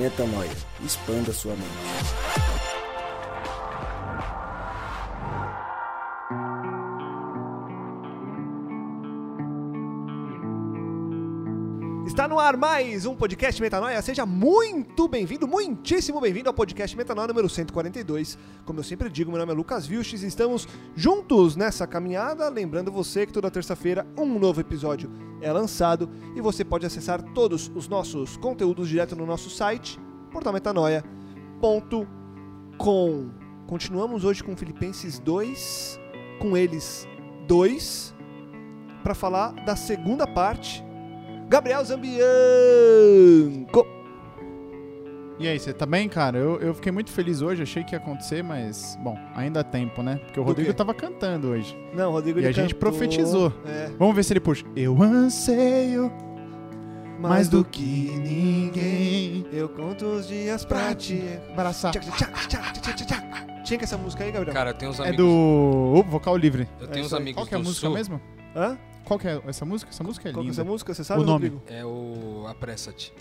Metanoia. Expanda sua mente. Ar mais um podcast Metanoia. Seja muito bem-vindo, muitíssimo bem-vindo ao podcast Metanoia número 142. Como eu sempre digo, meu nome é Lucas Vilches e estamos juntos nessa caminhada. Lembrando você que toda terça-feira um novo episódio é lançado e você pode acessar todos os nossos conteúdos direto no nosso site, portalmetanoia.com. Continuamos hoje com Filipenses 2, com eles dois, para falar da segunda parte Gabriel Zambianco. E aí, você tá bem, cara? Eu, eu fiquei muito feliz hoje, achei que ia acontecer, mas, bom, ainda há tempo, né? Porque o Rodrigo tava cantando hoje. Não, Rodrigo E ele a gente cantou, profetizou. É, Vamos ver se ele puxa. Eu anseio mais do que ninguém. Eu conto os dias pra te abraçar. Tchac, tchac, tchac, tchac, tchac, tchac. Tinha que essa música aí, Gabriel? Cara, eu tenho uns É amigos. do uh, Vocal Livre. Eu É tenho uns aí. amigos Qual que é a do música Sul. mesmo? Hã? Qual que é essa música? Essa música é Qual que é linda. essa música? Você sabe, O nome. Rodrigo? É o Apressa-te.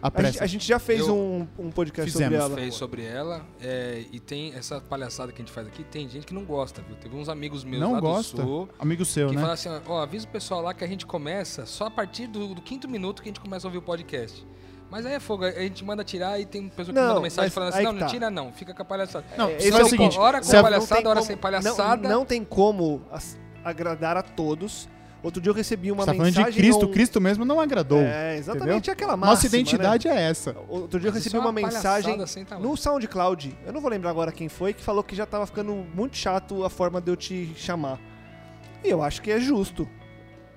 A A gente, pressa. a gente já fez Eu- um, um podcast Fizemos. sobre ela. Fez sobre ela. é, e tem essa palhaçada que a gente faz aqui. Tem gente que não gosta, viu? Teve uns amigos meus Não lá gosta? do Sul. Amigo seu, Que né? falam assim, ó, avisa o pessoal lá que a gente começa só a partir do, do quinto minuto que a gente começa a ouvir o podcast. Mas aí é fogo, a gente manda tirar e tem pessoa que Não, manda mensagem mas falando aí assim, não, que não tá. tira não, fica com a palhaçada. Não, É, esse é é o seguinte. Hora com se a- palhaçada, Não tem hora como- sem palhaçada. Não, não tem como as- agradar a todos. Outro dia eu recebi uma Você tá falando mensagem... de Cristo, num- Cristo mesmo não agradou. É, exatamente entendeu? aquela máxima, Nossa identidade é essa. né? Outro dia eu recebi é uma palhaçada mensagem no SoundCloud. Eu não vou lembrar agora quem foi, que falou que já tava ficando muito chato a forma de eu te chamar. E eu acho que é justo.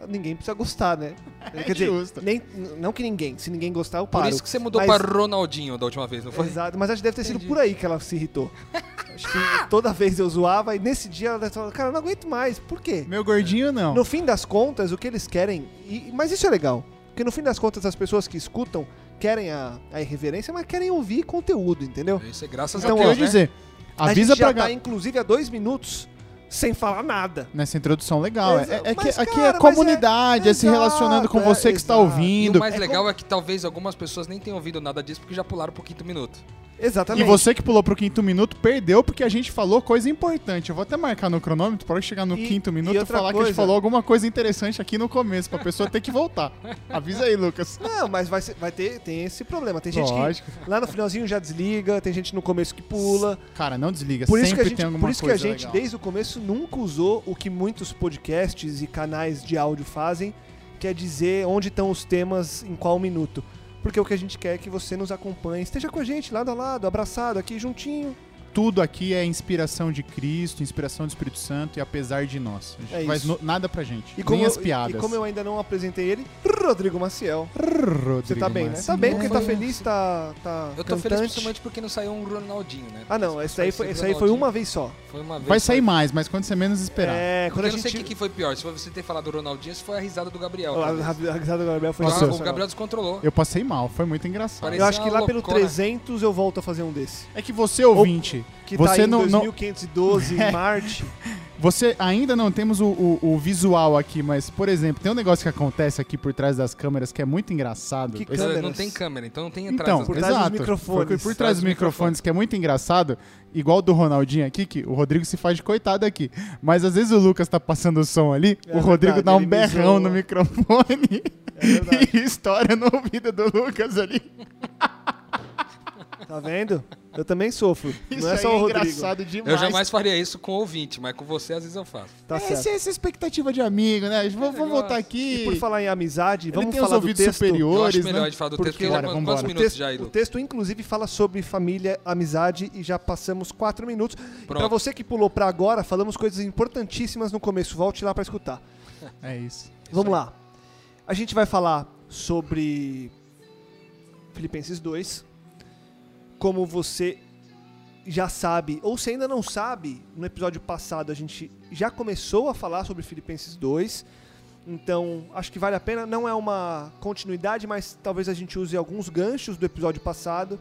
Ninguém precisa gostar, né? É Quer dizer, justo. nem, não que ninguém. Se ninguém gostar, eu paro. Por isso que você mudou Mas- para Ronaldinho da última vez, não foi? Exato, mas acho que deve ter sido Entendi. por aí que ela se irritou. acho que toda vez eu zoava e nesse dia ela falou, cara, eu não aguento mais. Por quê? Meu gordinho, não. No fim das contas, o que eles querem. e- mas isso é legal. Porque no fim das contas, as pessoas que escutam querem a, a irreverência, mas querem ouvir conteúdo, entendeu? Isso é graças Então, a eu Deus, né? dizer, a avisa gente já pra tá, inclusive, há dois minutos sem falar nada. Nessa introdução legal. É, Exa- é que mas, aqui cara, é mas comunidade, é, é- se relacionando com exato, você é, que está exato. E ouvindo. o mais É legal é que talvez algumas pessoas nem tenham ouvido nada disso porque já pularam pro quinto minuto. E Exatamente. você que pulou pro quinto minuto perdeu porque a gente falou coisa importante. Eu vou até marcar no cronômetro para chegar no E- quinto e minuto e falar que a gente coisa- falou alguma coisa interessante aqui no começo, pra pessoa ter que voltar. Avisa aí, Lucas. Não, mas vai, ser- vai ter tem esse problema. Tem gente Lógico. que lá no finalzinho já desliga, tem gente no começo que pula. Cara, não desliga. Por Sempre gente, tem alguma por isso que a coisa gente legal. desde o começo nunca usou o que muitos podcasts e canais de áudio fazem, que é dizer onde estão os temas em qual minuto. Porque o que a gente quer é que você nos acompanhe, esteja com a gente lado a lado, abraçado aqui juntinho. Tudo aqui é inspiração de Cristo, inspiração do Espírito Santo e apesar de nós. A gente É não faz isso. no- nada pra gente. E como, nem eu, as piadas. e como eu ainda não apresentei ele, Rodrigo Maciel. Rodrigo Você tá bem, né? Massi. Tá bem, porque tá Foi- feliz, tá, tá Eu tô feliz cantante. principalmente porque não saiu um Ronaldinho, né? Ah não, Porque esse aí foi, esse aí foi uma vez só. Foi uma vez Vai só. sair mais, mas quando você menos esperar. É, Porque quando a eu não sei o gente... que, foi pior, se você ter falado do Ronaldinho, se foi a risada do Gabriel. A, a, a risada do Gabriel foi sensacional. o Gabriel descontrolou. Eu passei mal, foi muito engraçado. Parecia Eu acho que lá uma pelo loucona. 300 eu volto a fazer um desse. É que você, ouvinte, Que Você tá em não- não- 2512 em Marte. você ainda não temos o, o- o visual aqui, mas, por exemplo, tem um negócio que acontece aqui por trás das câmeras que é muito engraçado. Que Esse- Mas câmeras. Não tem câmera, então não tem entrada. Então, essas Por coisas. trás dos exato. microfones. Foi por Trás dos dos microfones, que é muito engraçado, igual do Ronaldinho aqui, que o Rodrigo se faz de coitado aqui. Mas às vezes o Lucas tá passando o som ali, É o Rodrigo verdade, dá um berrão no microfone É e estoura no ouvido do Lucas ali. Tá vendo? Eu também sofro. Isso não é aí só o é Rodrigo. engraçado demais. Eu jamais faria isso com ouvinte, mas com você às vezes eu faço. Tá Essa certo. é essa expectativa de amigo, né? Vamos, vamos voltar aqui. E por falar em amizade, Ele vamos tem os falar do texto. Eu superiores, acho melhor né? de falar do Porque- texto, vambora. quantos O minutos texto, já, o texto, inclusive, fala sobre família, amizade e já passamos quatro minutos. Pra Pronto. você que pulou pra agora, falamos coisas importantíssimas no começo. Volte lá pra escutar. É isso. Vamos lá. A gente vai falar sobre Filipenses 2. Como você já sabe, ou se ainda não sabe, no episódio passado a gente já começou a falar sobre Filipenses 2. Então, acho que vale a pena. Não é uma continuidade, mas talvez a gente use alguns ganchos do episódio passado.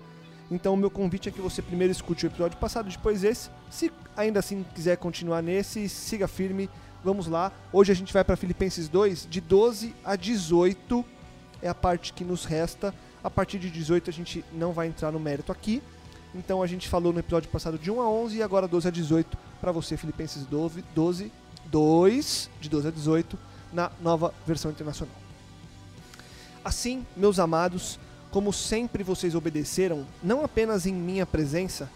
Então, o meu convite é que você primeiro escute o episódio passado, depois esse. Se ainda assim quiser continuar nesse, siga firme. Vamos lá. Hoje a gente vai para Filipenses 2, de 12 a 18. É a parte que nos resta. A partir de 18 a gente não vai entrar no mérito aqui. Então a gente falou no episódio passado de 1 a 11 e agora 12 a 18 para você, Filipenses 12, 12, 2, de 12 a 18, na nova versão internacional. Assim, meus amados, como sempre vocês obedeceram, não apenas em minha presença,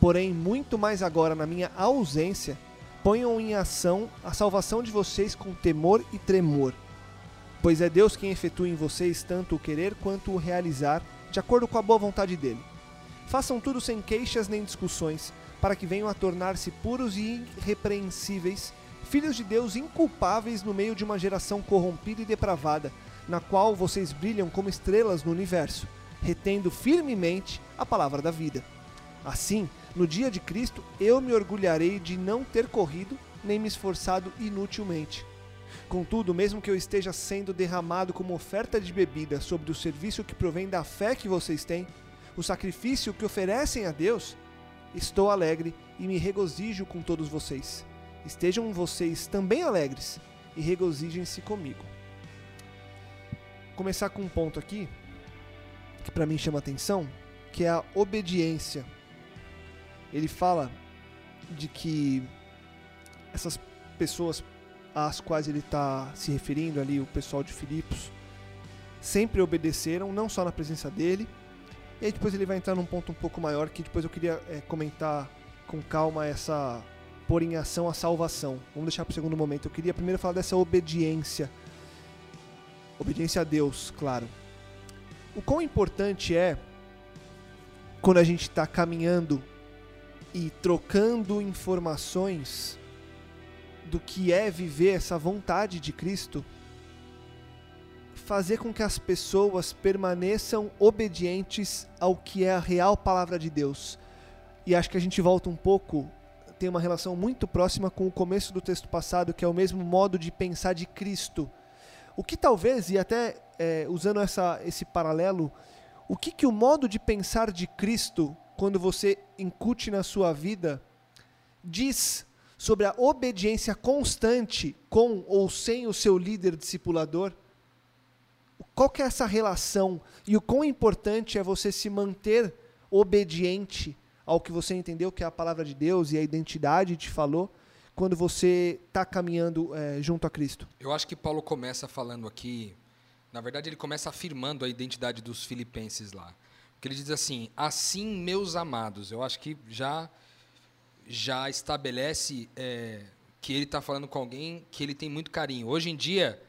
porém muito mais agora na minha ausência, ponham em ação a salvação de vocês com temor e tremor. Pois é Deus quem efetua em vocês tanto o querer quanto o realizar, de acordo com a boa vontade dele. Façam tudo sem queixas nem discussões, para que venham a tornar-se puros e irrepreensíveis, filhos de Deus inculpáveis no meio de uma geração corrompida e depravada, na qual vocês brilham como estrelas no universo, retendo firmemente a palavra da vida. Assim, no dia de Cristo, eu me orgulharei de não ter corrido nem me esforçado inutilmente. Contudo, mesmo que eu esteja sendo derramado como oferta de bebida sobre o serviço que provém da fé que vocês têm, o sacrifício que oferecem a Deus, estou alegre e me regozijo com todos vocês. Estejam vocês também alegres e regozijem-se comigo. Começar com um ponto aqui que para mim chama atenção, que é a obediência. Ele fala de que essas pessoas às quais ele está se referindo ali, o pessoal de Filipos, sempre obedeceram, não só na presença dele, e aí depois ele vai entrar num ponto um pouco maior que depois eu queria é, comentar com calma essa pôr em ação a salvação. Vamos deixar para o segundo momento. Eu queria primeiro falar dessa obediência. Obediência a Deus, claro. O quão importante é quando a gente está caminhando e trocando informações do que é viver essa vontade de Cristo fazer com que as pessoas permaneçam obedientes ao que é a real palavra de Deus. E acho que a gente volta um pouco, tem uma relação muito próxima com o começo do texto passado, que é o mesmo modo de pensar de Cristo. O que talvez, e até é, usando essa, esse paralelo, o que, que o modo de pensar de Cristo, quando você incute na sua vida, diz sobre a obediência constante com ou sem o seu líder discipulador? qual que é essa relação e o quão importante é você se manter obediente ao que você entendeu que é a palavra de Deus e a identidade te falou quando você está caminhando é, junto a Cristo? Eu acho que Paulo começa falando aqui, na verdade ele começa afirmando a identidade dos filipenses lá. Porque ele diz assim, assim meus amados. Eu acho que já, já estabelece é, que ele está falando com alguém que ele tem muito carinho. Hoje em dia,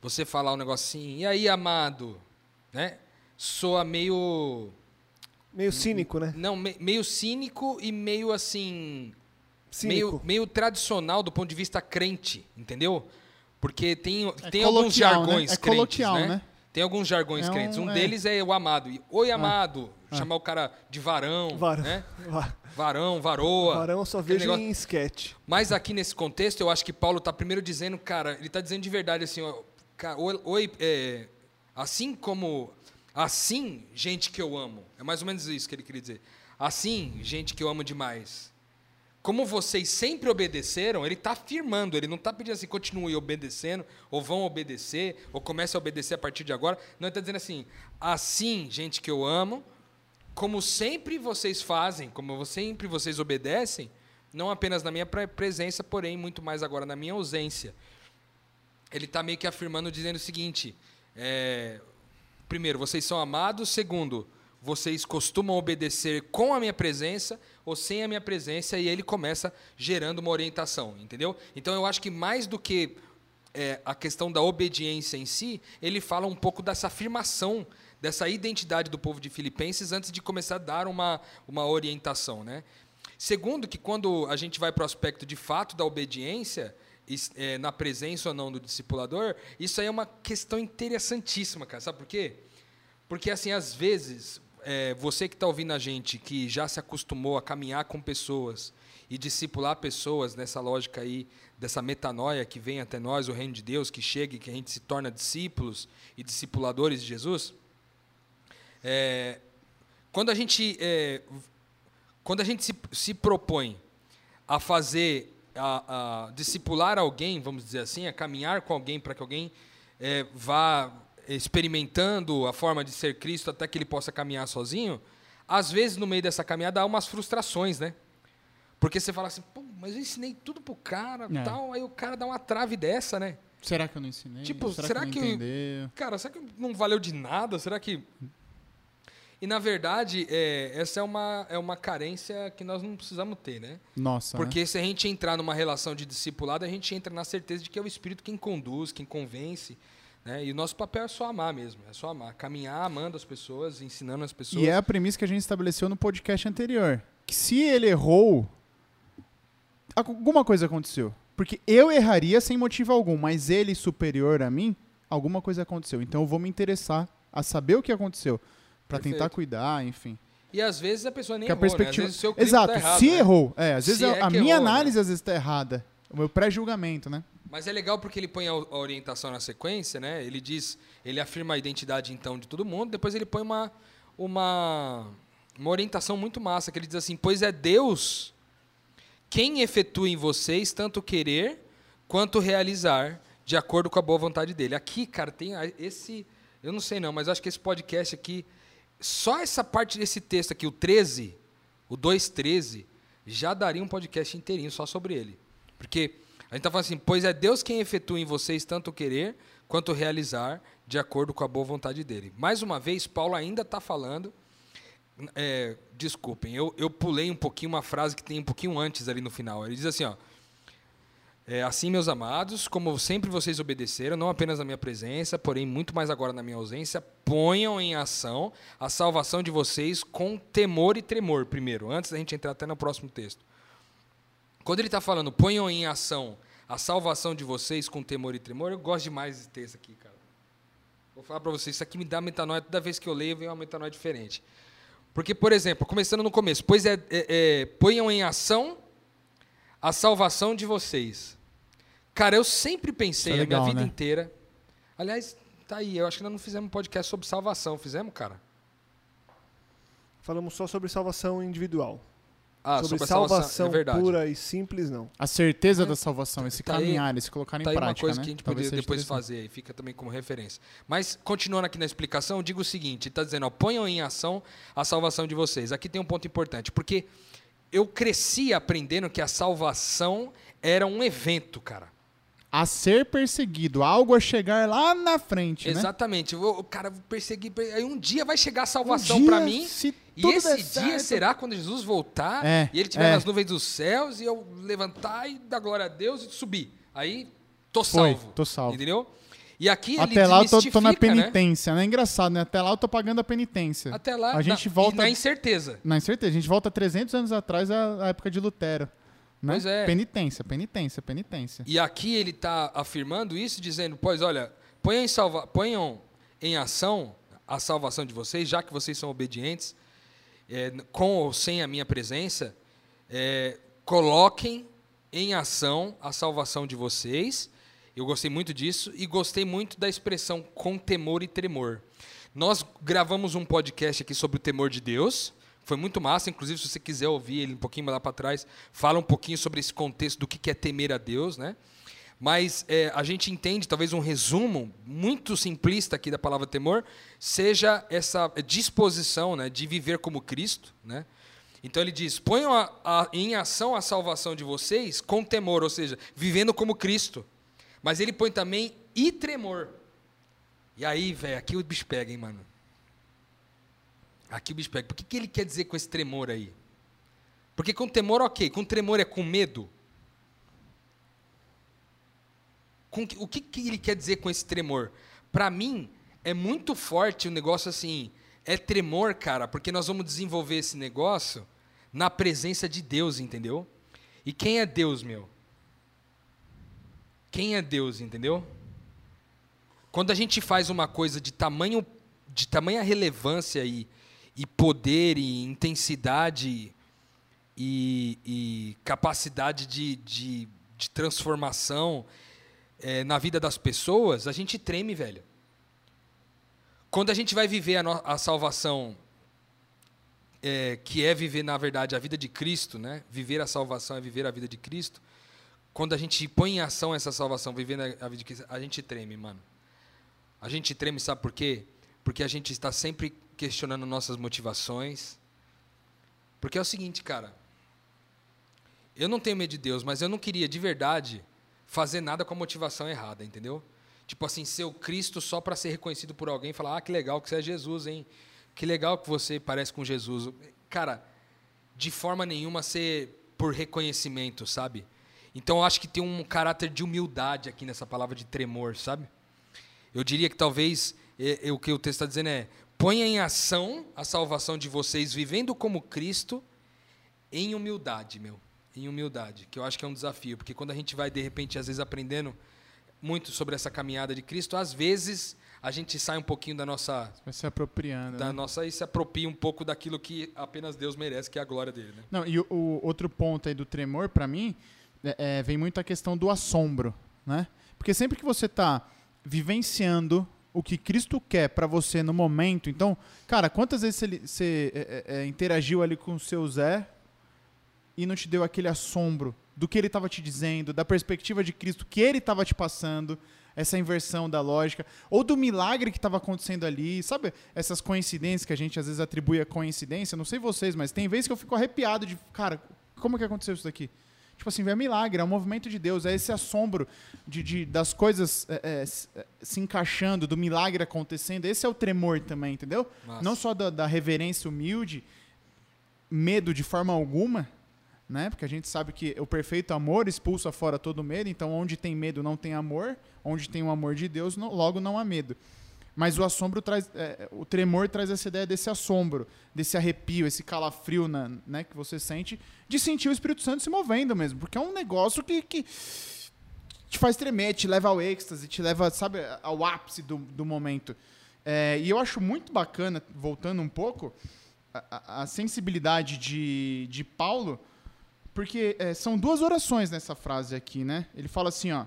você falar um negocinho, e aí, amado, né? Soa meio. Meio cínico, né? Não, me, meio cínico e meio assim. Cínico. Meio, meio tradicional do ponto de vista crente, entendeu? Porque tem, É tem alguns né? jargões É crentes, né? né? Tem alguns jargões É um- crentes. Um é. deles é o amado. Oi, amado. Chamar o cara de varão, Varão. né? Va- Varão, varoa. Varão eu só vejo negócio. em sketch. Mas aqui nesse contexto, eu acho que Paulo está primeiro dizendo, cara, ele está dizendo de verdade assim, ó, oi, é, assim como, assim, gente que eu amo, é mais ou menos isso que ele queria dizer. Assim, gente que eu amo demais. Como vocês sempre obedeceram, ele está afirmando, ele não está pedindo assim, continue obedecendo, ou vão obedecer, ou comece a obedecer a partir de agora. Não, ele está dizendo assim, assim, gente que eu amo, como sempre vocês fazem, como sempre vocês obedecem, não apenas na minha pre- presença, porém muito mais agora na minha ausência. Ele está meio que afirmando, dizendo o seguinte: é, primeiro, vocês são amados. Segundo, vocês costumam obedecer com a minha presença ou sem a minha presença, e ele começa gerando uma orientação, entendeu? Então eu acho que mais do que é, a questão da obediência em si, ele fala um pouco dessa afirmação, dessa identidade do povo de Filipenses antes de começar a dar uma, uma orientação. Né? Segundo, que quando a gente vai para o aspecto de fato da obediência, é, na presença ou não do discipulador, isso aí é uma questão interessantíssima, cara. Sabe por quê? Porque, assim, às vezes, é, você que está ouvindo a gente, que já se acostumou a caminhar com pessoas e discipular pessoas nessa lógica aí, dessa metanoia que vem até nós, o reino de Deus, que chega e que a gente se torna discípulos e discipuladores de Jesus, é, quando a gente, é, quando a gente se, se propõe a fazer, a, a discipular alguém, vamos dizer assim, a caminhar com alguém para que alguém é, vá experimentando a forma de ser Cristo até que ele possa caminhar sozinho, às vezes no meio dessa caminhada há umas frustrações, né? Porque você fala assim, pô, mas eu ensinei tudo pro cara, É. tal, aí o cara dá uma trave dessa, né? Será que eu não ensinei? Tipo, será, será que, que-? Cara, será que não valeu de nada? Será que. E na verdade, é, essa é uma, é uma carência que nós não precisamos ter, né? Nossa, né? Porque se a gente entrar numa relação de discipulado, a gente entra na certeza de que é o Espírito quem conduz, quem convence. Né? E o nosso papel é só amar mesmo, é só amar. Caminhar amando as pessoas, ensinando as pessoas. E é a premissa que a gente estabeleceu no podcast anterior. Que se ele errou, alguma coisa aconteceu. Porque eu erraria sem motivo algum, mas ele superior a mim, alguma coisa aconteceu. Então eu vou me interessar a saber o que aconteceu. Perfeito. tentar cuidar, enfim. E às vezes a pessoa nem Que a errou, né? Às perspectiva... vezes o seu crivo Exato, tá errado, se né? errou. É, às vezes Se a, é a que minha errou, né? análise às vezes tá errada. O meu pré-julgamento, né? Mas é legal porque ele põe a a orientação na sequência, né? Ele diz, ele afirma a identidade então de todo mundo, depois ele põe uma uma uma orientação muito massa, que ele diz assim: "Pois é Deus quem efetua em vocês tanto querer quanto realizar, de acordo com a boa vontade dele". Aqui, cara, tem a- esse, eu não sei não, mas acho que esse podcast aqui só essa parte desse texto aqui, o 13, o 2:13, já daria um podcast inteirinho só sobre ele. Porque a gente está falando assim, pois é Deus quem efetua em vocês tanto querer quanto realizar, de acordo com a boa vontade dele. Mais uma vez, Paulo ainda está falando. é, desculpem, eu, eu pulei um pouquinho uma frase que tem um pouquinho antes ali no final. Ele diz assim, ó. É, assim, meus amados, como sempre vocês obedeceram, não apenas na minha presença, porém muito mais agora na minha ausência, ponham em ação a salvação de vocês com temor e tremor, primeiro, antes da gente entrar até no próximo texto. Quando ele está falando, ponham em ação a salvação de vocês com temor e tremor, eu gosto demais desse texto aqui, cara. Vou falar para vocês, isso aqui me dá metanoia, toda vez que eu leio vem uma metanoia diferente. Porque, por exemplo, começando no começo, pois é, é, é, ponham em ação a salvação de vocês. Cara, eu sempre pensei é a minha legal, vida né? inteira. Aliás, tá aí, eu acho que nós não fizemos um podcast sobre salvação, fizemos, cara? Falamos só sobre salvação individual. Ah, sobre a salvação, salvação é pura e simples, não. A certeza da salvação, esse tá aí- caminhar, esse colocar em Tá aí uma prática, coisa né? que a gente Talvez poderia depois fazer e fica também como referência. Mas, continuando aqui na explicação, eu digo o seguinte: está dizendo, ó, ponham em ação a salvação de vocês. Aqui tem um ponto importante, porque eu cresci aprendendo que a salvação era um evento, cara. A ser perseguido, algo a chegar lá na frente, né? Exatamente. O o cara perseguir. Aí um dia vai chegar a salvação dia, para mim. E esse dia certo- será quando Jesus voltar É, e ele estiver é. nas nuvens dos céus e eu levantar e dar glória a Deus e subir. Aí tô Foi, salvo. tô salvo. Entendeu? E aqui Até lá eu tô, tô na né? penitência, né? Engraçado, né? Até lá eu tô pagando a penitência. Até lá, A gente na, volta- na incerteza. Na incerteza, a gente volta 300 anos atrás à à época de Lutero. Né? Pois é. Penitência, penitência, penitência. E aqui ele está afirmando isso, dizendo: Pois olha, ponham em, salva, ponham em ação a salvação de vocês, já que vocês são obedientes, é, com ou sem a minha presença, é, coloquem em ação a salvação de vocês. Eu gostei muito disso e gostei muito da expressão com temor e tremor. Nós gravamos um podcast aqui sobre o temor de Deus. Foi muito massa, inclusive se você quiser ouvir ele um pouquinho lá para trás, fala um pouquinho sobre esse contexto do que é temer a Deus, né? Mas é, a gente entende, talvez um resumo muito simplista aqui da palavra temor, seja essa disposição né, de viver como Cristo. Né? Então ele diz: ponham a- a- em ação a salvação de vocês com temor, ou seja, vivendo como Cristo. Mas ele põe também e tremor. E aí, velho, aqui o bicho pega, hein, mano? Aqui o bicho pega. Por que, que ele quer dizer com esse tremor aí? Porque com temor, ok. Com tremor é com medo? Com que- o que, que ele quer dizer com esse tremor? Para mim, é muito forte o negócio assim. É tremor, cara, porque nós vamos desenvolver esse negócio na presença de Deus, entendeu? E quem é Deus, meu? Quem é Deus, entendeu? Quando a gente faz uma coisa de tamanho, de tamanha relevância e, e poder e intensidade e, e capacidade de, de, de transformação eh, na vida das pessoas, a gente treme, velho. Quando a gente vai viver a, no- a salvação, eh, que é viver, na verdade, a vida de Cristo, né? Viver a salvação é viver a vida de Cristo. Quando a gente põe em ação essa salvação, vivendo a vida de Cristo, a gente treme, mano. A gente treme, sabe por quê? Porque a gente está sempre questionando nossas motivações. Porque é o seguinte, cara. Eu não tenho medo de Deus, mas eu não queria de verdade fazer nada com a motivação errada, entendeu? Tipo assim, ser o Cristo só para ser reconhecido por alguém e falar: ah, que legal que você é Jesus, hein? Que legal que você parece com Jesus. Cara, de forma nenhuma ser por reconhecimento, sabe? Então eu acho que tem um caráter de humildade aqui nessa palavra de tremor, sabe? Eu diria que talvez é, é, o que o texto está dizendo é: ponha em ação a salvação de vocês, vivendo como Cristo, em humildade, meu. Em humildade, que eu acho que é um desafio, porque quando a gente vai, de repente, às vezes aprendendo muito sobre essa caminhada de Cristo, às vezes a gente sai um pouquinho da nossa. Vai se apropriando. Da né? nossa e se apropria um pouco daquilo que apenas Deus merece, que é a glória dele. Né? Não, e o, o outro ponto aí do tremor, para mim, é, é, vem muito a questão do assombro, né? Porque sempre que você está vivenciando o que Cristo quer para você no momento, então, cara, quantas vezes você, você é, é, é, interagiu ali com o seu Zé e não te deu aquele assombro do que ele estava te dizendo, da perspectiva de Cristo que ele estava te passando, essa inversão da lógica, ou do milagre que estava acontecendo ali, sabe? Essas coincidências que a gente às vezes atribui a coincidência, não sei vocês, mas tem vezes que eu fico arrepiado de, cara, como que aconteceu isso daqui? Tipo assim, é milagre, é um movimento de Deus, é esse assombro de, de das coisas é, é, é, se encaixando, do milagre acontecendo. Esse é o tremor também, entendeu? Massa. Não só da, da reverência humilde, medo de forma alguma, né? Porque a gente sabe que o perfeito amor expulsa fora todo medo, então onde tem medo não tem amor, onde tem o amor de Deus, não, logo não há medo. Mas o assombro traz, é, o tremor traz essa ideia desse assombro, desse arrepio, esse calafrio na, né, que você sente, de sentir o Espírito Santo se movendo mesmo, porque é um negócio que, que te faz tremer, te leva ao êxtase, te leva, sabe, ao ápice do, do momento. É, e eu acho muito bacana, voltando um pouco, a, a sensibilidade de, de Paulo, porque é, são duas orações nessa frase aqui, né? Ele fala assim, ó,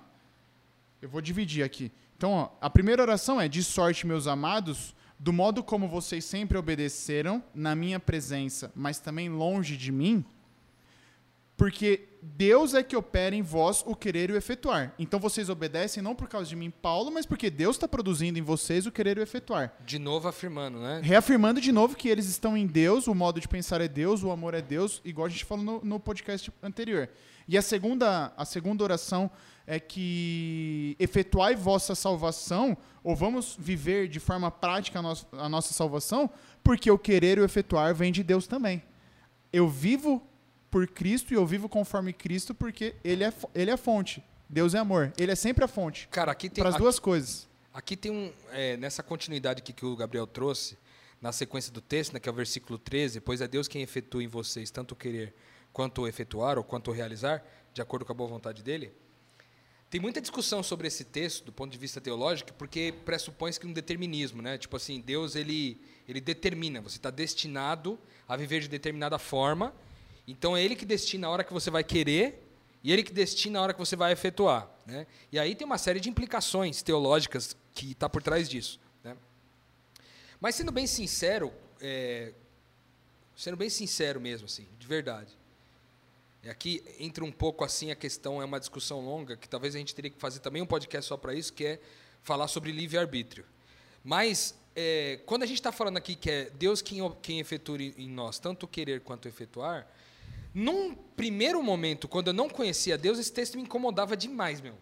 eu vou dividir aqui. Então, ó, a primeira oração é: De sorte, meus amados, do modo como vocês sempre obedeceram na minha presença, mas também longe de mim, porque Deus é que opera em vós o querer e o efetuar. Então vocês obedecem não por causa de mim, Paulo, mas porque Deus está produzindo em vocês o querer e o efetuar. De novo afirmando, né? Reafirmando de novo que eles estão em Deus, o modo de pensar é Deus, o amor é Deus, igual a gente falou no, no podcast anterior. E a segunda, a segunda oração é que efetuai vossa salvação, ou vamos viver de forma prática a, nossa, a nossa salvação, porque o querer e o efetuar vem de Deus também. Eu vivo por Cristo e eu vivo conforme Cristo porque ele é, ele é a fonte. Deus é amor. Ele é sempre a fonte. Cara, aqui tem Para as duas coisas. Aqui tem um. é, nessa continuidade aqui que o Gabriel trouxe, na sequência do texto, né, que é o versículo 13, pois é Deus quem efetua em vocês tanto o querer quanto o efetuar, ou quanto o realizar, de acordo com a boa vontade dele. Tem muita discussão sobre esse texto, do ponto de vista teológico, porque pressupõe-se que um determinismo, né? Tipo assim, Deus ele, ele determina, você está destinado a viver de determinada forma, então é Ele que destina a hora que você vai querer e Ele que destina a hora que você vai efetuar. Né? E aí tem uma série de implicações teológicas que está por trás disso. Né? Mas sendo bem sincero, é, sendo bem sincero mesmo, assim, de verdade. E aqui entra um pouco assim a questão, é uma discussão longa, que talvez a gente teria que fazer também um podcast só para isso, que é falar sobre livre-arbítrio. Mas, é, quando a gente está falando aqui que é Deus quem, quem efetua em nós, tanto querer quanto efetuar, num primeiro momento, quando eu não conhecia Deus, esse texto me incomodava demais, meu.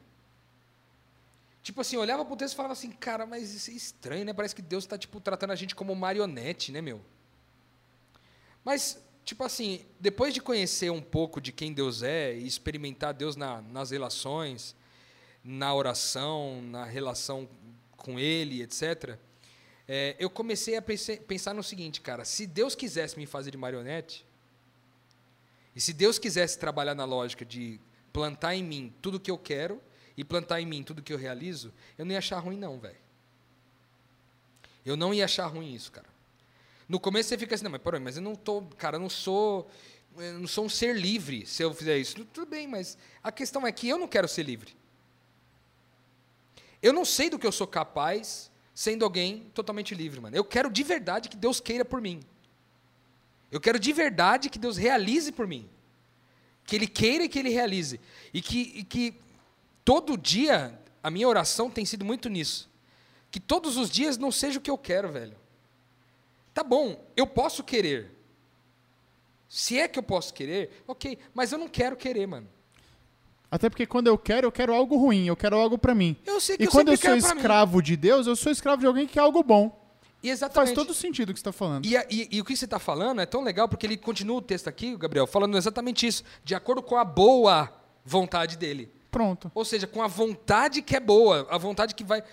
Tipo assim, eu olhava para o texto e falava assim, cara, mas isso é estranho, né? Parece que Deus está tipo, tratando a gente como marionete, né, meu? Mas, tipo assim, depois de conhecer um pouco de quem Deus é e experimentar Deus na, nas relações, na oração, na relação com Ele, etc., é, eu comecei a pense- pensar no seguinte, cara: se Deus quisesse me fazer de marionete, e se Deus quisesse trabalhar na lógica de plantar em mim tudo que eu quero e plantar em mim tudo que eu realizo, eu não ia achar ruim, não, velho. Eu não ia achar ruim isso, cara. No começo você fica assim, não, mas peraí, mas eu não tô, cara, eu não sou, eu não sou um ser livre se eu fizer isso. Tudo bem, mas a questão é que eu não quero ser livre. Eu não sei do que eu sou capaz sendo alguém totalmente livre, mano. Eu quero de verdade que Deus queira por mim. Eu quero de verdade que Deus realize por mim. Que Ele queira e que Ele realize. E que, e que todo dia a minha oração tem sido muito nisso. que todos os dias não seja o que eu quero, velho. Tá bom, eu posso querer. Se é que eu posso querer, ok, mas eu não quero querer, mano. Até porque quando eu quero, eu quero algo ruim, eu quero algo pra mim. Eu sei que E eu quando eu sou escravo de Deus, eu sou escravo de alguém que quer algo bom. E exatamente. Faz todo sentido o que você tá falando. E, e- e o que você está falando é tão legal porque ele continua o texto aqui, Gabriel, falando exatamente isso, de acordo com a boa vontade dele. Pronto. Ou seja, com a vontade que é boa, a vontade que vai.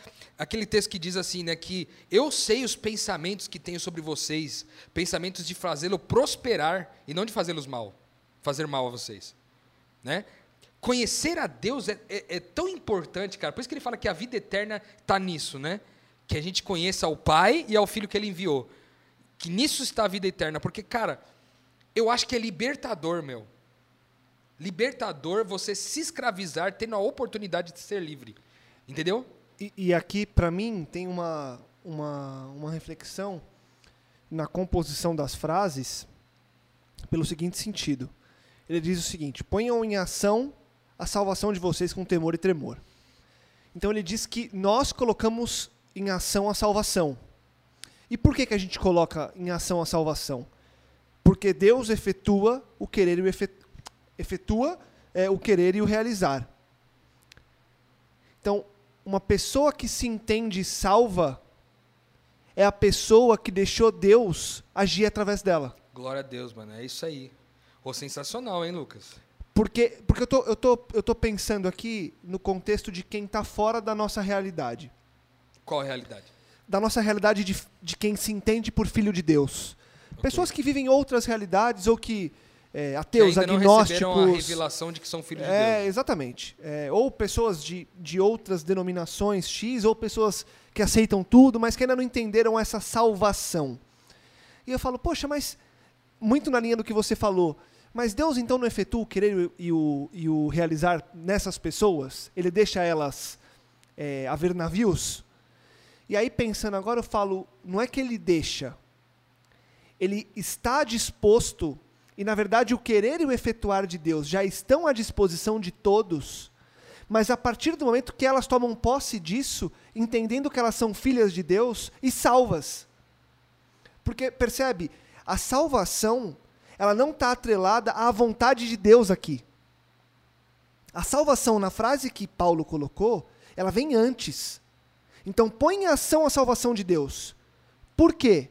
Aquele texto que diz assim, né? Que eu sei os pensamentos que tenho sobre vocês, pensamentos de fazê-lo prosperar e não de fazê-los mal, fazer mal a vocês. Né? Conhecer a Deus é, é- é tão importante, cara. Por isso que ele fala que a vida eterna está nisso, né? Que a gente conheça ao Pai e ao Filho que ele enviou. Que nisso está a vida eterna. Porque, cara, eu acho que é libertador, meu. Libertador você se escravizar tendo a oportunidade de ser livre. Entendeu? E, aqui, para mim, tem uma, uma, uma reflexão na composição das frases pelo seguinte sentido. Ele diz o seguinte: ponham em ação a salvação de vocês com temor e tremor. Então ele diz que nós colocamos em ação a salvação. E por que, que a gente coloca em ação a salvação? Porque Deus efetua o querer e o efet- efetua é, o querer e o realizar. Então, uma pessoa que se entende salva é a pessoa que deixou Deus agir através dela. Glória a Deus, mano. É isso aí. Ô, sensacional, hein, Lucas? Porque, porque eu, tô, eu, tô, eu tô pensando aqui no contexto de quem está fora da nossa realidade. Qual a realidade? Da nossa realidade de, de quem se entende por filho de Deus. Pessoas que vivem outras realidades ou que. É, ateus, que ainda não receberam a agnósticos. revelação de que são filhos de É, Deus. exatamente. É, ou pessoas de, de outras denominações X, ou pessoas que aceitam tudo, mas que ainda não entenderam essa salvação. E eu falo, poxa, mas muito na linha do que você falou, mas Deus então não efetua o querer e o, e o realizar nessas pessoas? Ele deixa elas é, haver navios? E aí, pensando agora, eu falo, não é que ele deixa, ele está disposto, e na verdade o querer e o efetuar de Deus já estão à disposição de todos, mas a partir do momento que elas tomam posse disso, entendendo que elas são filhas de Deus e salvas. Porque, percebe, a salvação, ela não está atrelada à vontade de Deus aqui. A salvação, na frase que Paulo colocou, ela vem antes. Então, põe em ação a salvação de Deus. Por quê?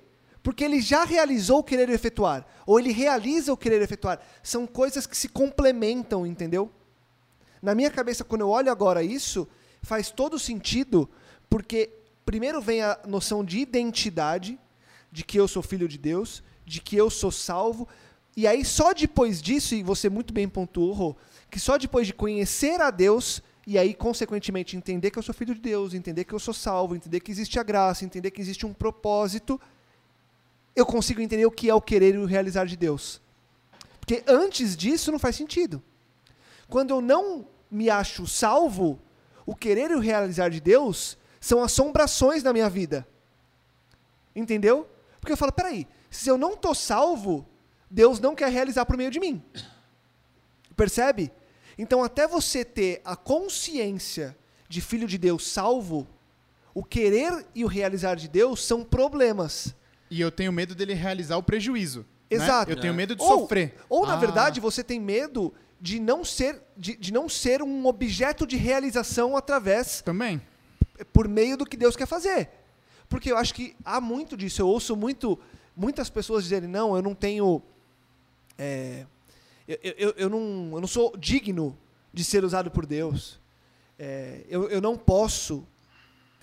Porque ele já realizou o querer efetuar, ou ele realiza o querer efetuar. São coisas que se complementam, entendeu? Na minha cabeça, quando eu olho agora isso, faz todo sentido, porque primeiro vem a noção de identidade, de que eu sou filho de Deus, de que eu sou salvo, e aí só depois disso, e você muito bem pontuou, que só depois de conhecer a Deus, e aí, consequentemente, entender que eu sou filho de Deus, entender que eu sou salvo, entender que existe a graça, entender que existe um propósito, eu consigo entender o que é o querer e o realizar de Deus. Porque antes disso não faz sentido. Quando eu não me acho salvo, o querer e o realizar de Deus são assombrações na minha vida. Entendeu? Porque eu falo, peraí, se eu não estou salvo, Deus não quer realizar por meio de mim. Percebe? Então, até você ter a consciência de filho de Deus salvo, o querer e o realizar de Deus são problemas. E eu tenho medo dele realizar o prejuízo. né? Exato. Eu tenho medo de Ou- sofrer. Ou, na Ah, verdade, você tem medo de não ser de, de não ser um objeto de realização através Também. por meio do que Deus quer fazer. Porque eu acho que há muito disso. Eu ouço muito muitas pessoas dizerem não, eu não tenho é, eu, eu, eu não, eu não sou digno de ser usado por Deus. É, eu, eu não posso,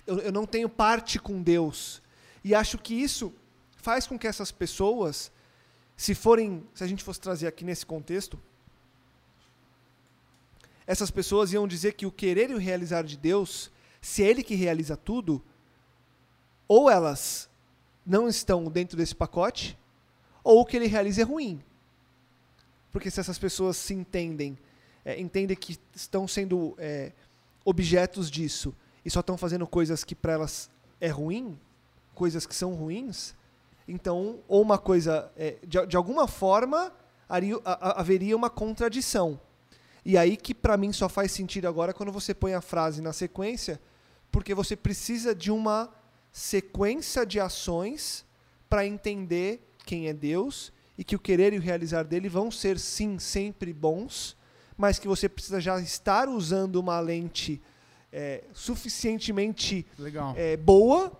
eu, eu não tenho parte com Deus. E acho que isso faz com que essas pessoas, se forem, se a gente fosse trazer aqui nesse contexto, essas pessoas iam dizer que o querer e o realizar de Deus, se é Ele que realiza tudo, ou elas não estão dentro desse pacote, ou o que Ele realiza é ruim. Porque se essas pessoas se entendem, é, entendem que estão sendo é, objetos disso e só estão fazendo coisas que para elas é ruim, coisas que são ruins, então, ou uma coisa, é, de, de alguma forma, haria- a- haveria uma contradição. E aí que para mim só faz sentido agora quando você põe a frase na sequência, porque você precisa de uma sequência de ações para entender quem é Deus e que o querer e o realizar dele vão ser sim sempre bons, mas que você precisa já estar usando uma lente é, suficientemente Legal. é, boa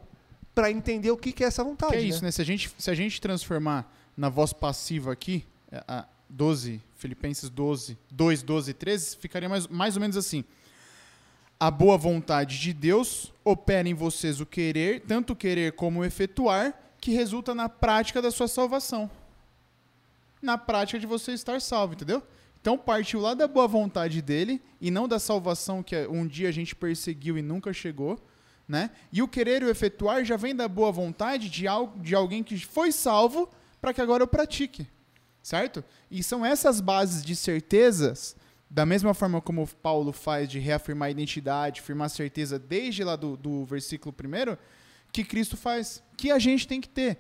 para entender o que, que é essa vontade. Que é né? isso, né? Se a gente, se a gente transformar na voz passiva aqui, é, a 12, Filipenses 12, 2, 12 e 13, ficaria mais, mais ou menos assim. A boa vontade de Deus opera em vocês o querer, tanto o querer como o efetuar, que resulta na prática da sua salvação. Na prática de você estar salvo, entendeu? Então partiu lá da boa vontade dele e não da salvação que um dia a gente perseguiu e nunca chegou, né? E o querer e o efetuar já vem da boa vontade de, al de alguém que foi salvo para que agora eu pratique, certo? E são essas bases de certezas, da mesma forma como Paulo faz de reafirmar a identidade, firmar certeza desde lá do, do versículo primeiro, que Cristo faz, que a gente tem que ter.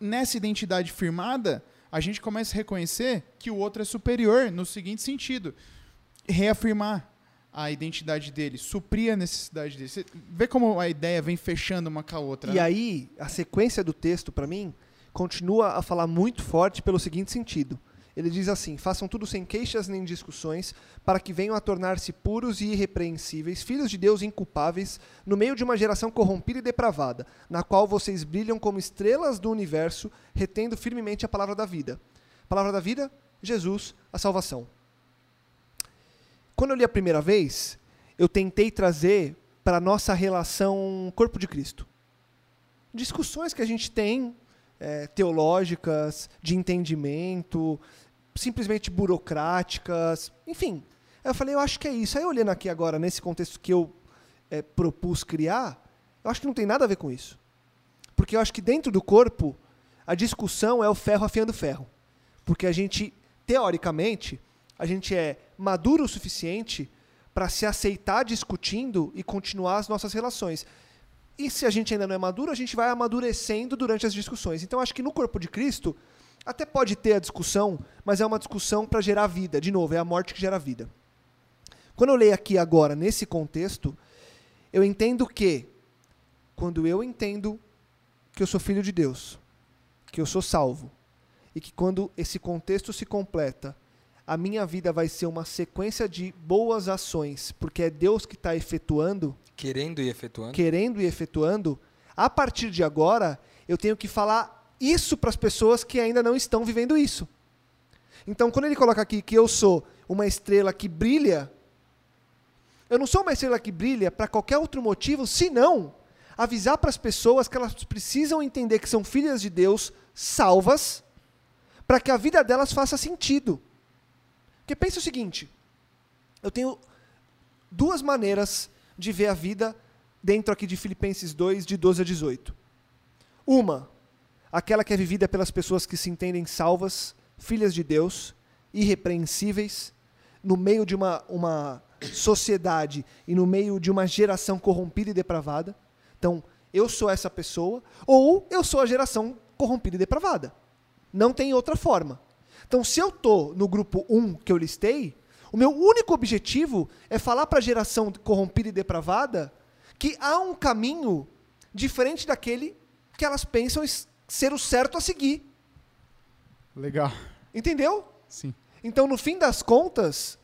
Nessa identidade firmada, a gente começa a reconhecer que o outro é superior no seguinte sentido: reafirmar a identidade dele, suprir a necessidade dele. Você vê como a ideia vem fechando uma com a outra. E né? aí, a sequência do texto, para mim, continua a falar muito forte pelo seguinte sentido. Ele diz assim: façam tudo sem queixas nem discussões, para que venham a tornar-se puros e irrepreensíveis, filhos de Deus inculpáveis, no meio de uma geração corrompida e depravada, na qual vocês brilham como estrelas do universo, retendo firmemente a palavra da vida. Palavra da vida, Jesus, a salvação. Quando eu li a primeira vez, eu tentei trazer para a nossa relação corpo de Cristo. Discussões que a gente tem é, teológicas, de entendimento, simplesmente burocráticas, enfim. Aí eu falei, eu acho que é isso. Aí olhando aqui agora, nesse contexto que eu é, propus criar, eu acho que não tem nada a ver com isso. Porque eu acho que dentro do corpo, a discussão é o ferro afiando ferro. Porque a gente, teoricamente, a gente é maduro o suficiente para se aceitar discutindo e continuar as nossas relações. E se a gente ainda não é maduro, a gente vai amadurecendo durante as discussões. Então acho que no corpo de Cristo até pode ter a discussão, mas é uma discussão para gerar vida. De novo, é a morte que gera vida. Quando eu leio aqui agora, nesse contexto, eu entendo que quando eu entendo que eu sou filho de Deus, que eu sou salvo, e que quando esse contexto se completa, a minha vida vai ser uma sequência de boas ações, porque é Deus que está efetuando, Querendo e efetuando. querendo e efetuando, a partir de agora, eu tenho que falar isso para as pessoas que ainda não estão vivendo isso. Então, quando ele coloca aqui que eu sou uma estrela que brilha, eu não sou uma estrela que brilha para qualquer outro motivo, senão avisar para as pessoas que elas precisam entender que são filhas de Deus, salvas, para que a vida delas faça sentido. Porque pensa o seguinte: eu tenho duas maneiras de ver a vida dentro aqui de Filipenses 2, de 12 a 18. Uma, aquela que é vivida pelas pessoas que se entendem salvas, filhas de Deus, irrepreensíveis, no meio de uma, uma sociedade e no meio de uma geração corrompida e depravada. Então, eu sou essa pessoa, ou eu sou a geração corrompida e depravada. Não tem outra forma. Então, se eu estou no grupo 1 que eu listei, o meu único objetivo é falar para a geração corrompida e depravada que há um caminho diferente daquele que elas pensam ser o certo a seguir. Legal. Entendeu? Sim. Então, no fim das contas,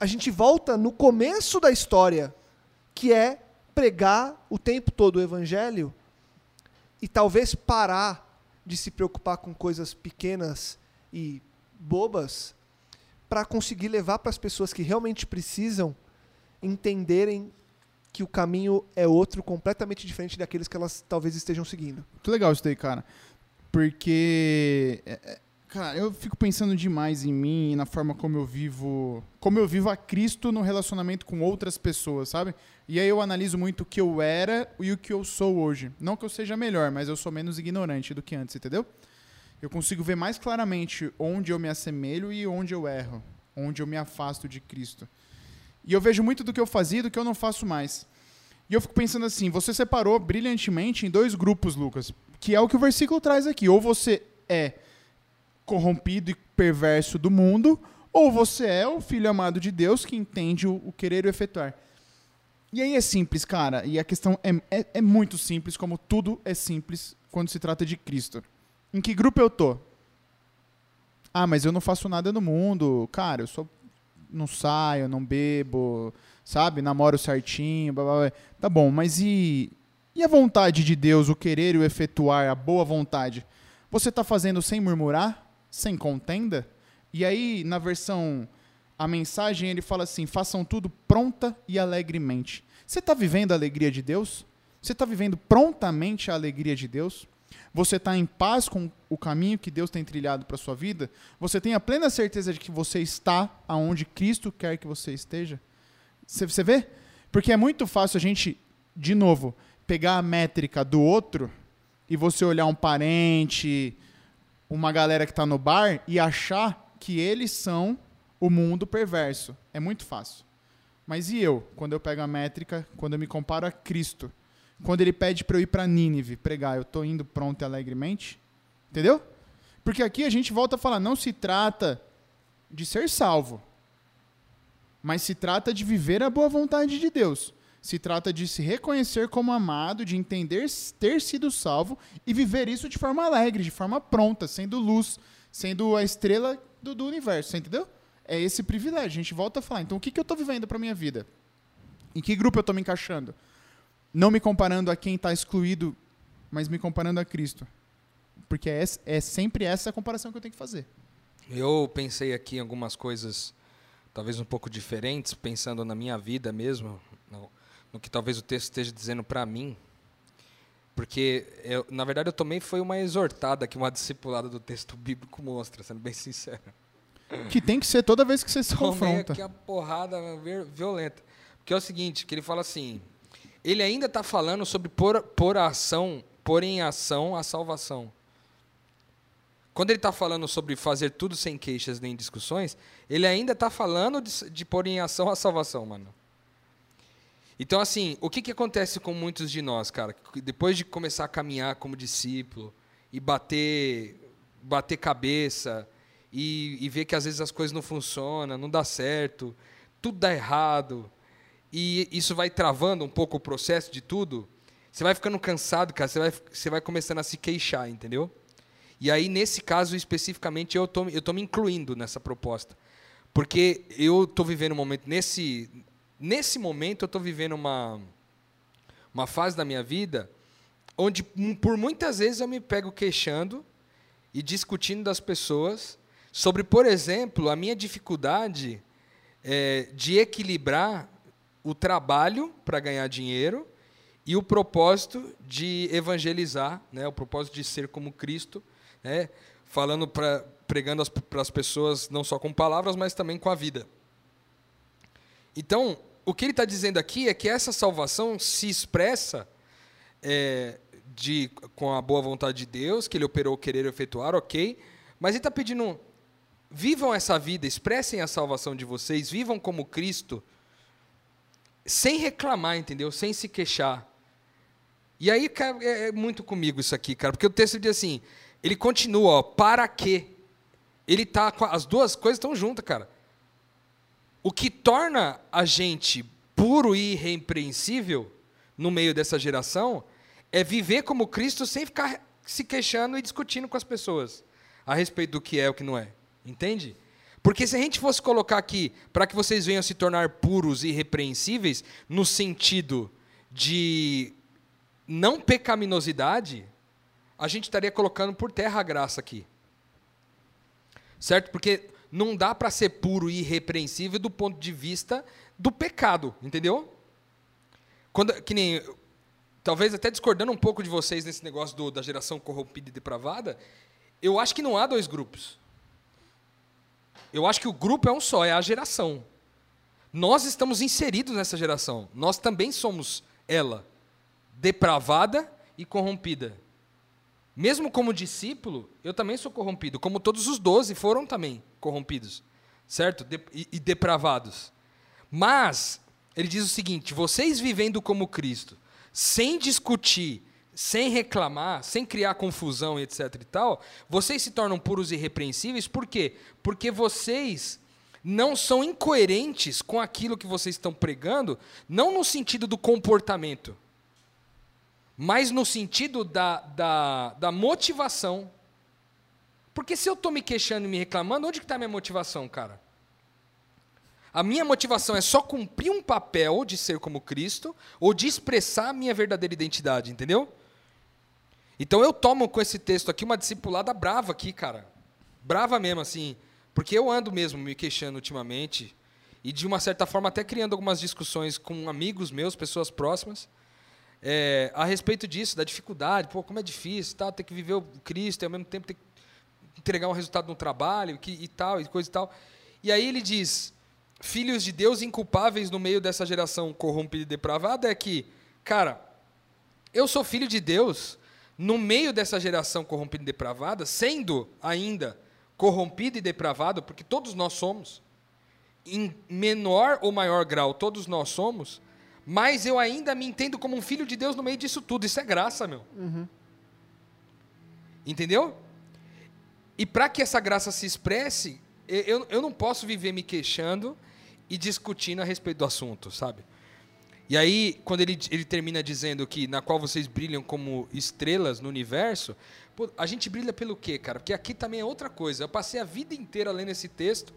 a gente volta no começo da história, que é pregar o tempo todo o evangelho e talvez parar de se preocupar com coisas pequenas e bobas para conseguir levar para as pessoas que realmente precisam entenderem que o caminho é outro, completamente diferente daqueles que elas talvez estejam seguindo. Muito legal isso daí, cara. Porque. é, é, Cara, eu fico pensando demais em mim e na forma como eu vivo. Como eu vivo a Cristo no relacionamento com outras pessoas, sabe? E aí eu analiso muito o que eu era e o que eu sou hoje. Não que eu seja melhor, mas eu sou menos ignorante do que antes, entendeu? Eu consigo ver mais claramente onde eu me assemelho e onde eu erro. Onde eu me afasto de Cristo. E eu vejo muito do que eu fazia e do que eu não faço mais. E eu fico pensando assim, você separou brilhantemente em dois grupos, Lucas, que é o que o versículo traz aqui. Ou você é corrompido e perverso do mundo, ou você é o filho amado de Deus que entende o, querer e o efetuar. E aí é simples, cara. E a questão é, é, é muito simples, como tudo é simples quando se trata de Cristo. Em que grupo eu tô? Ah, mas eu não faço nada no mundo. Cara, eu sou. Não saio, não bebo, sabe? Namoro certinho, blá, blá, blá. Tá bom, mas e. E a vontade de Deus, o querer e o efetuar, a boa vontade? Você está fazendo sem murmurar? Sem contenda? E aí, na versão a mensagem ele fala assim: façam tudo pronta e alegremente. Você está vivendo a alegria de Deus? Você está vivendo prontamente a alegria de Deus? Você está em paz com o caminho que Deus tem trilhado para sua vida? Você tem a plena certeza de que você está aonde Cristo quer que você esteja? Você vê? Porque é muito fácil a gente, de novo, pegar a métrica do outro e você olhar um parente, uma galera que está no bar e achar que eles são o mundo perverso. É muito fácil. Mas e eu, quando eu pego a métrica, quando eu me comparo a Cristo? Quando ele pede para eu ir para Nínive pregar, eu estou indo pronto e alegremente? Entendeu? Porque aqui a gente volta a falar, não se trata de ser salvo, mas se trata de viver a boa vontade de Deus. Se trata de se reconhecer como amado, de entender ter sido salvo e viver isso de forma alegre, de forma pronta, sendo luz, sendo a estrela do, do universo, entendeu? é esse privilégio. A gente volta a falar. Então, o que, que eu estou vivendo para minha vida? Em que grupo eu estou me encaixando? Não me comparando a quem está excluído, mas me comparando a Cristo. Porque é, é sempre essa a comparação que eu tenho que fazer. Eu pensei aqui em algumas coisas, talvez um pouco diferentes, pensando na minha vida mesmo, no, no que talvez o texto esteja dizendo para mim. Porque, eu, na verdade, eu tomei foi uma exortada que uma discipulada do texto bíblico mostra, sendo bem sincero. Que tem que ser toda vez que você se Tomei confronta. aqui a porrada violenta. Porque é o seguinte, que ele fala assim, ele ainda está falando sobre pôr, ação, pôr em ação a salvação. Quando ele está falando sobre fazer tudo sem queixas nem discussões, ele ainda está falando de, de pôr em ação a salvação, mano. Então, assim, o que, que acontece com muitos de nós, cara? Depois de começar a caminhar como discípulo e bater, bater cabeça, e, e ver que às vezes as coisas não funcionam, não dá certo, tudo dá errado, e isso vai travando um pouco o processo de tudo, você vai ficando cansado, cara, você vai, você vai começando a se queixar, entendeu? E aí, nesse caso especificamente, eu tô, eu tô me incluindo nessa proposta. Porque eu estou vivendo um momento, nesse, nesse momento, eu estou vivendo uma, uma fase da minha vida onde, por muitas vezes, eu me pego queixando e discutindo das pessoas sobre, por exemplo, a minha dificuldade é, de equilibrar o trabalho para ganhar dinheiro e o propósito de evangelizar, né, o propósito de ser como Cristo, né, falando pra, pregando para as pessoas não só com palavras, mas também com a vida. Então, o que ele está dizendo aqui é que essa salvação se expressa é, de, com a boa vontade de Deus, que ele operou querer efetuar, ok, mas ele está pedindo Vivam essa vida, expressem a salvação de vocês, vivam como Cristo, sem reclamar, entendeu? Sem se queixar. E aí, cara, é, é muito comigo isso aqui, cara, porque o texto diz assim: ele continua, ó, para quê? Ele tá as duas coisas estão juntas, cara. O que torna a gente puro e irrepreensível no meio dessa geração é viver como Cristo sem ficar se queixando e discutindo com as pessoas a respeito do que é e o que não é. Entende? Porque se a gente fosse colocar aqui para que vocês venham se tornar puros e irrepreensíveis, no sentido de não pecaminosidade, a gente estaria colocando por terra a graça aqui. Certo? Porque não dá para ser puro e irrepreensível do ponto de vista do pecado, entendeu? Quando, que nem, talvez até discordando um pouco de vocês nesse negócio do, da geração corrompida e depravada, eu acho que não há dois grupos. Eu acho que o grupo é um só, é a geração. Nós estamos inseridos nessa geração. Nós também somos ela, depravada e corrompida. Mesmo como discípulo, eu também sou corrompido, como todos os doze foram também corrompidos, certo? De e, e depravados. Mas, ele diz o seguinte: vocês vivendo como Cristo, sem discutir, sem reclamar, sem criar confusão etc e tal, vocês se tornam puros e irrepreensíveis, por quê? Porque vocês não são incoerentes com aquilo que vocês estão pregando, não no sentido do comportamento, mas no sentido da, da, da motivação. Porque se eu estou me queixando e me reclamando, onde está a minha motivação, cara? A minha motivação é só cumprir um papel de ser como Cristo ou de expressar a minha verdadeira identidade, entendeu? Então eu tomo com esse texto aqui uma discipulada brava aqui, cara. Brava mesmo, assim. Porque eu ando mesmo me queixando ultimamente e de uma certa forma até criando algumas discussões com amigos meus, pessoas próximas, é, a respeito disso, da dificuldade, pô, como é difícil, tal, ter que viver o Cristo e ao mesmo tempo ter que entregar um resultado no trabalho que, e tal, e coisa e tal. E aí ele diz, filhos de Deus inculpáveis no meio dessa geração corrompida e depravada é que, cara, eu sou filho de Deus no meio dessa geração corrompida e depravada, sendo ainda corrompido e depravado, porque todos nós somos, em menor ou maior grau, todos nós somos, mas eu ainda me entendo como um filho de Deus no meio disso tudo. Isso é graça, meu. Uhum. Entendeu? E para que essa graça se expresse, eu, eu não posso viver me queixando e discutindo a respeito do assunto, sabe? E aí, quando ele, ele termina dizendo que na qual vocês brilham como estrelas no universo, pô, a gente brilha pelo quê, cara? Porque aqui também é outra coisa. Eu passei a vida inteira lendo esse texto,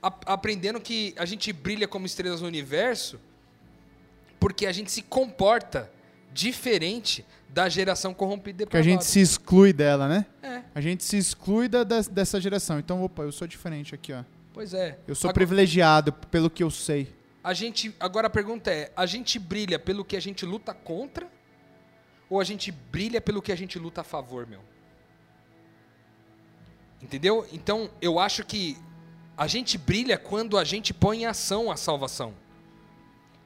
a, aprendendo que a gente brilha como estrelas no universo porque a gente se comporta diferente da geração corrompida e Porque a gente se exclui dela, né? É, A gente se exclui da, dessa geração. Então, opa, eu sou diferente aqui, ó. pois é. Eu sou Agora- privilegiado pelo que eu sei. A gente, agora a pergunta é: a gente brilha pelo que a gente luta contra? Ou a gente brilha pelo que a gente luta a favor, meu? Entendeu? Então, eu acho que a gente brilha quando a gente põe em ação a salvação.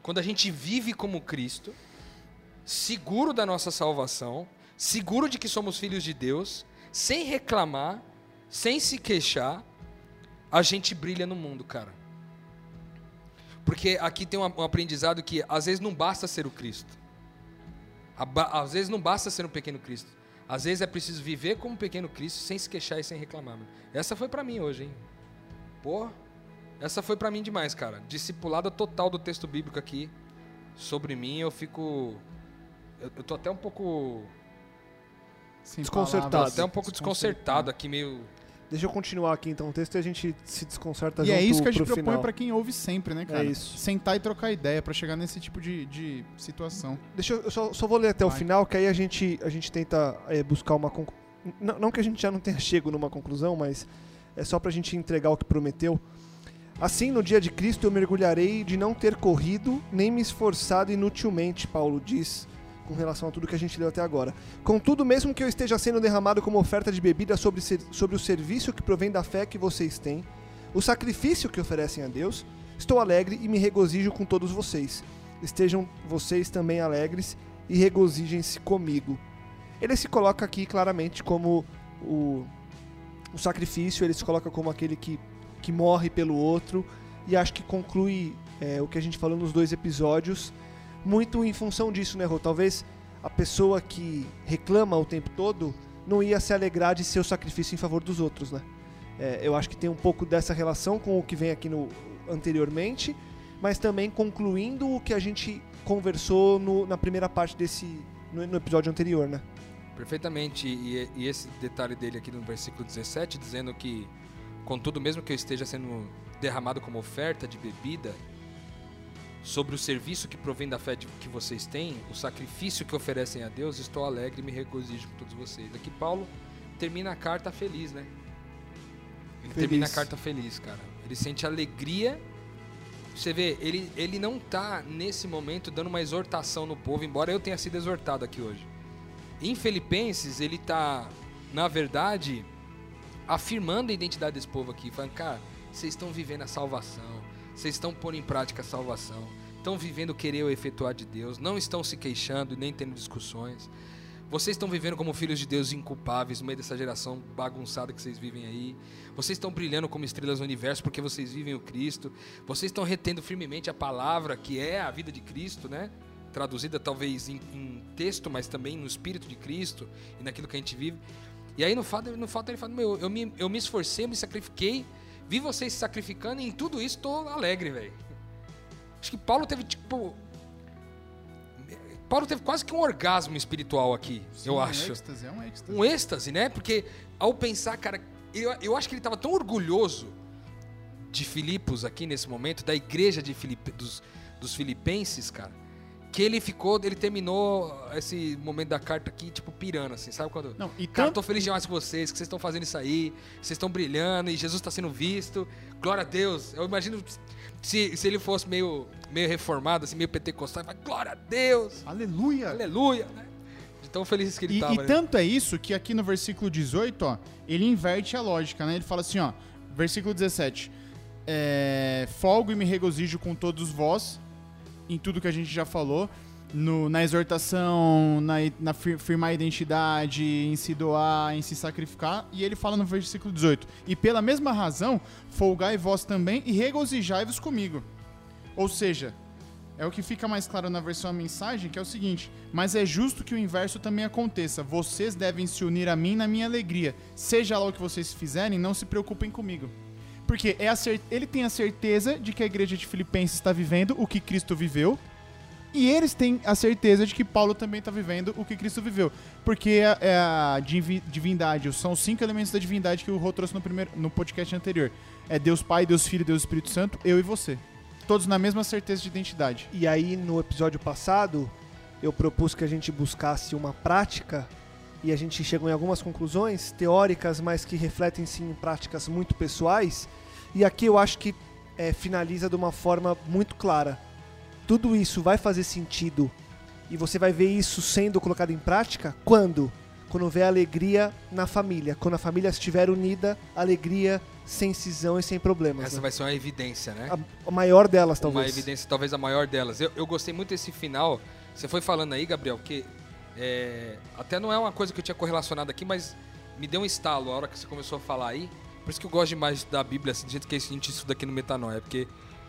Quando a gente vive como Cristo, seguro da nossa salvação, seguro de que somos filhos de Deus, sem reclamar, sem se queixar, a gente brilha no mundo, cara. Porque aqui tem um aprendizado que às vezes não basta ser o Cristo. Às vezes não basta ser um pequeno Cristo. Às vezes é preciso viver como um pequeno Cristo sem se queixar e sem reclamar. mano. Essa foi pra mim hoje, hein? Pô, essa foi pra mim demais, cara. Discipulada total do texto bíblico aqui sobre mim, eu fico eu, eu tô até um pouco Sem Desconcertado. tô palavras. até um pouco desconcertado aqui meio Deixa eu continuar aqui então o texto e a gente se desconcerta E junto é isso que a gente pro propõe pra quem ouve sempre, né, cara? É isso. Sentar e trocar ideia pra chegar nesse tipo de, de situação. Deixa eu, eu só, só vou ler até o Vai. final, que aí a gente, a gente tenta é, buscar uma conclu... não, que a gente já não tenha chego numa conclusão, mas é só pra gente entregar o que prometeu. Assim, no dia de Cristo eu mergulharei de não ter corrido nem me esforçado inutilmente, Paulo diz, com relação a tudo que a gente leu até agora. Contudo, mesmo que eu esteja sendo derramado como oferta de bebida sobre, sobre o serviço que provém da fé que vocês têm, o sacrifício que oferecem a Deus, estou alegre e me regozijo com todos vocês. Estejam vocês também alegres e regozijem-se comigo. Ele se coloca aqui claramente como o, o sacrifício, ele se coloca como aquele que, que morre pelo outro, e acho que conclui é, o que a gente falou nos dois episódios, muito em função disso, né, Rô? Talvez a pessoa que reclama o tempo todo não ia se alegrar de seu sacrifício em favor dos outros, né? É, eu acho que tem um pouco dessa relação com o que vem aqui no anteriormente, mas também concluindo o que a gente conversou no- na primeira parte desse no, no episódio anterior, né? Perfeitamente. E, e esse detalhe dele aqui no versículo 17, dizendo que, contudo, mesmo que eu esteja sendo derramado como oferta de bebida, sobre o serviço que provém da fé que vocês têm, o sacrifício que oferecem a Deus, estou alegre e me regozijo com todos vocês. Aqui Paulo termina a carta feliz, né? Ele Feliz. termina a carta feliz, cara. Ele sente alegria. Você vê, ele, ele não tá nesse momento dando uma exortação no povo, embora eu tenha sido exortado aqui hoje. Em Filipenses, ele tá, na verdade, afirmando a identidade desse povo aqui, falando, cara, vocês estão vivendo a salvação, vocês estão pondo em prática a salvação, estão vivendo o querer ou efetuar de Deus, não estão se queixando e nem tendo discussões. Vocês estão vivendo como filhos de Deus inculpáveis no meio dessa geração bagunçada que vocês vivem aí. Vocês estão brilhando como estrelas no universo porque vocês vivem o Cristo. Vocês estão retendo firmemente a palavra que é a vida de Cristo, né? Traduzida talvez em, em texto, mas também no espírito de Cristo e naquilo que a gente vive. E aí no fato, no fato ele fala, meu, eu me, eu me esforcei, me sacrifiquei, vi vocês se sacrificando e em tudo isso tô alegre, velho. Acho que Paulo teve, tipo. Paulo teve quase que um orgasmo espiritual aqui, Sim, eu um acho. êxtase, é um êxtase. Um êxtase, né? Porque ao pensar, cara, eu, eu acho que ele estava tão orgulhoso de Filipos aqui nesse momento, da igreja de Filipe, dos, dos filipenses, cara, que ele ficou, ele terminou esse momento da carta aqui, tipo, pirando, assim, sabe? Quando. Não, e Cara, tanto, tô feliz demais com vocês, que vocês estão fazendo isso aí, vocês estão brilhando e Jesus está sendo visto. Glória a Deus. Eu imagino se, se ele fosse meio, meio reformado, assim, meio pentecostal, ele fala, glória a Deus, aleluia. aleluia, né? De tão feliz que ele E, tava. e né? tanto é isso que aqui no versículo 18, ó, ele inverte a lógica, né? Ele fala assim, ó, versículo 17. É, Folgo e me regozijo com todos vós, em tudo que a gente já falou, no- na exortação, na, na fir- firmar a identidade, em se doar, em se sacrificar. E ele fala no versículo 18: E pela mesma razão, folgai vós também e regozijai-vos comigo. Ou seja, é o que fica mais claro na versão a mensagem, que é o seguinte: Mas é justo que o inverso também aconteça. Vocês devem se unir a mim na minha alegria. Seja lá o que vocês fizerem, não se preocupem comigo. Porque é a ele tem a certeza de que a igreja de Filipenses está vivendo o que Cristo viveu. E eles têm a certeza de que Paulo também está vivendo o que Cristo viveu. Porque é é a divi- divindade, são os cinco elementos da divindade que o Rô trouxe no, primeiro, no podcast anterior. É Deus Pai, Deus Filho, Deus Espírito Santo, eu e você. Todos na mesma certeza de identidade. E aí, no episódio passado, eu propus que a gente buscasse uma prática e a gente chegou em algumas conclusões teóricas, mas que refletem sim em práticas muito pessoais. E aqui eu acho que é, finaliza de uma forma muito clara. Tudo isso vai fazer sentido e você vai ver isso sendo colocado em prática quando? Quando vê alegria na família. Quando a família estiver unida, alegria sem cisão e sem problemas. Essa né? vai ser uma evidência, né? a, a maior delas, talvez. Uma evidência, talvez a maior delas. Eu, eu gostei muito desse final. Você foi falando aí, Gabriel, que é, até não é uma coisa que eu tinha correlacionado aqui, mas me deu um estalo a hora que você começou a falar aí. Por isso que eu gosto demais da Bíblia, assim, do jeito que a gente estuda aqui no Metanoia. Porque,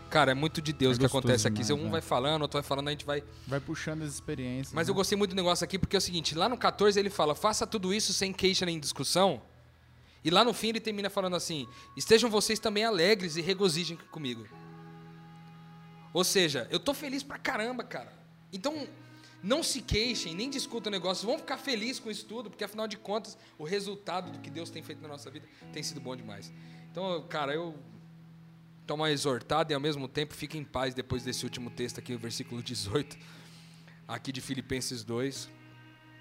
cara, é muito de Deus É que acontece aqui. demais, um né? vai falando, outro vai falando, a gente vai Vai puxando as experiências. Mas né? eu gostei muito do negócio aqui porque é o seguinte, lá no 14 ele fala, faça tudo isso sem queixa nem discussão. E lá no fim ele termina falando assim, estejam vocês também alegres e regozijem comigo. Ou seja, eu tô feliz pra caramba, cara. Então, não se queixem, nem discutam o negócio, vão ficar felizes com isso tudo, porque afinal de contas, o resultado do que Deus tem feito na nossa vida tem sido bom demais. Então, cara, eu tomo uma exortada e ao mesmo tempo fique em paz depois desse último texto aqui, o versículo 18 aqui de Filipenses 2.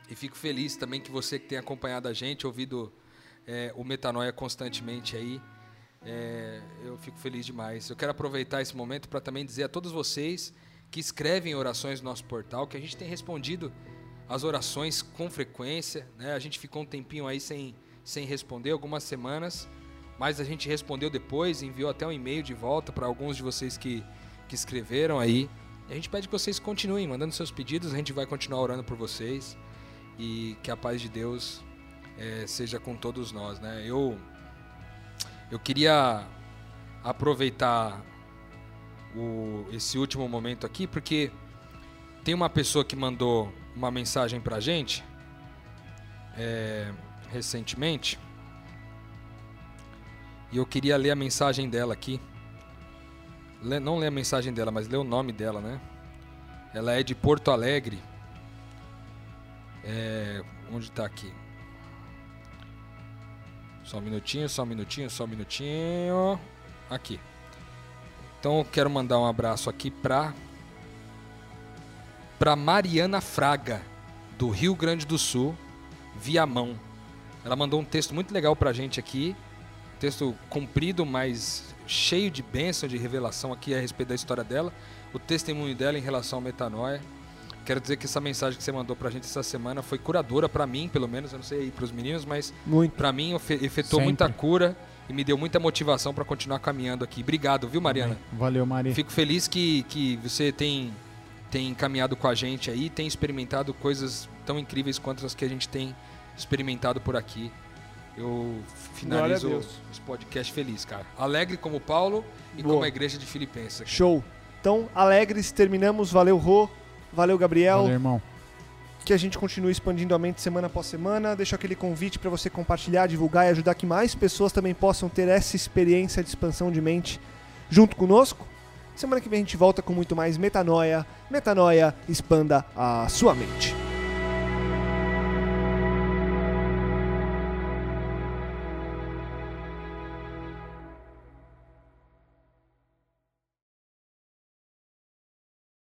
E fico feliz também que você que tem acompanhado a gente, ouvido é, o Metanoia constantemente aí. é, eu fico feliz demais. Eu quero aproveitar esse momento para também dizer a todos vocês que escrevem orações no nosso portal que a gente tem respondido as orações com frequência. Né? A gente ficou um tempinho aí sem, sem responder, algumas semanas, mas a gente respondeu depois, enviou até um e-mail de volta para alguns de vocês que, que escreveram aí. E a gente pede que vocês continuem mandando seus pedidos, a gente vai continuar orando por vocês e que a paz de Deus eh, seja com todos nós, né? Eu eu queria aproveitar o, esse último momento aqui porque tem uma pessoa que mandou uma mensagem pra gente eh, recentemente e eu queria ler a mensagem dela aqui. Não ler a mensagem dela, mas ler o nome dela, né? Ela é de Porto Alegre. É, onde tá aqui? Só um minutinho, só um minutinho, só um minutinho. Aqui. Então eu quero mandar um abraço aqui pra pra Mariana Fraga, do Rio Grande do Sul, Viamão. Ela mandou um texto muito legal pra gente aqui. Texto comprido, mas cheio de bênção, de revelação aqui a respeito da história dela, o testemunho dela em relação ao metanoia. Quero dizer que essa mensagem que você mandou pra gente essa semana foi curadora pra mim, pelo menos, eu não sei aí pros meninos, mas pra mim efe- efetuou Sempre. muita cura e me deu muita motivação pra continuar caminhando aqui. Obrigado, viu, Mariana? Valeu, Mari. Fico feliz que, que você tem, tem caminhado com a gente aí, tem experimentado coisas tão incríveis quanto as que a gente tem experimentado por aqui. Eu finalizo esse podcast feliz, cara. Alegre como Paulo e Boa. como a igreja de Filipenses. Show. Então, alegres, terminamos. Valeu, Rô. Valeu, Gabriel. Valeu, irmão. Que a gente continue expandindo a mente semana após semana. Deixo aquele convite para você compartilhar, divulgar e ajudar que mais pessoas também possam ter essa experiência de expansão de mente junto conosco. Semana que vem a gente volta com muito mais metanoia. Metanoia, expanda a sua mente.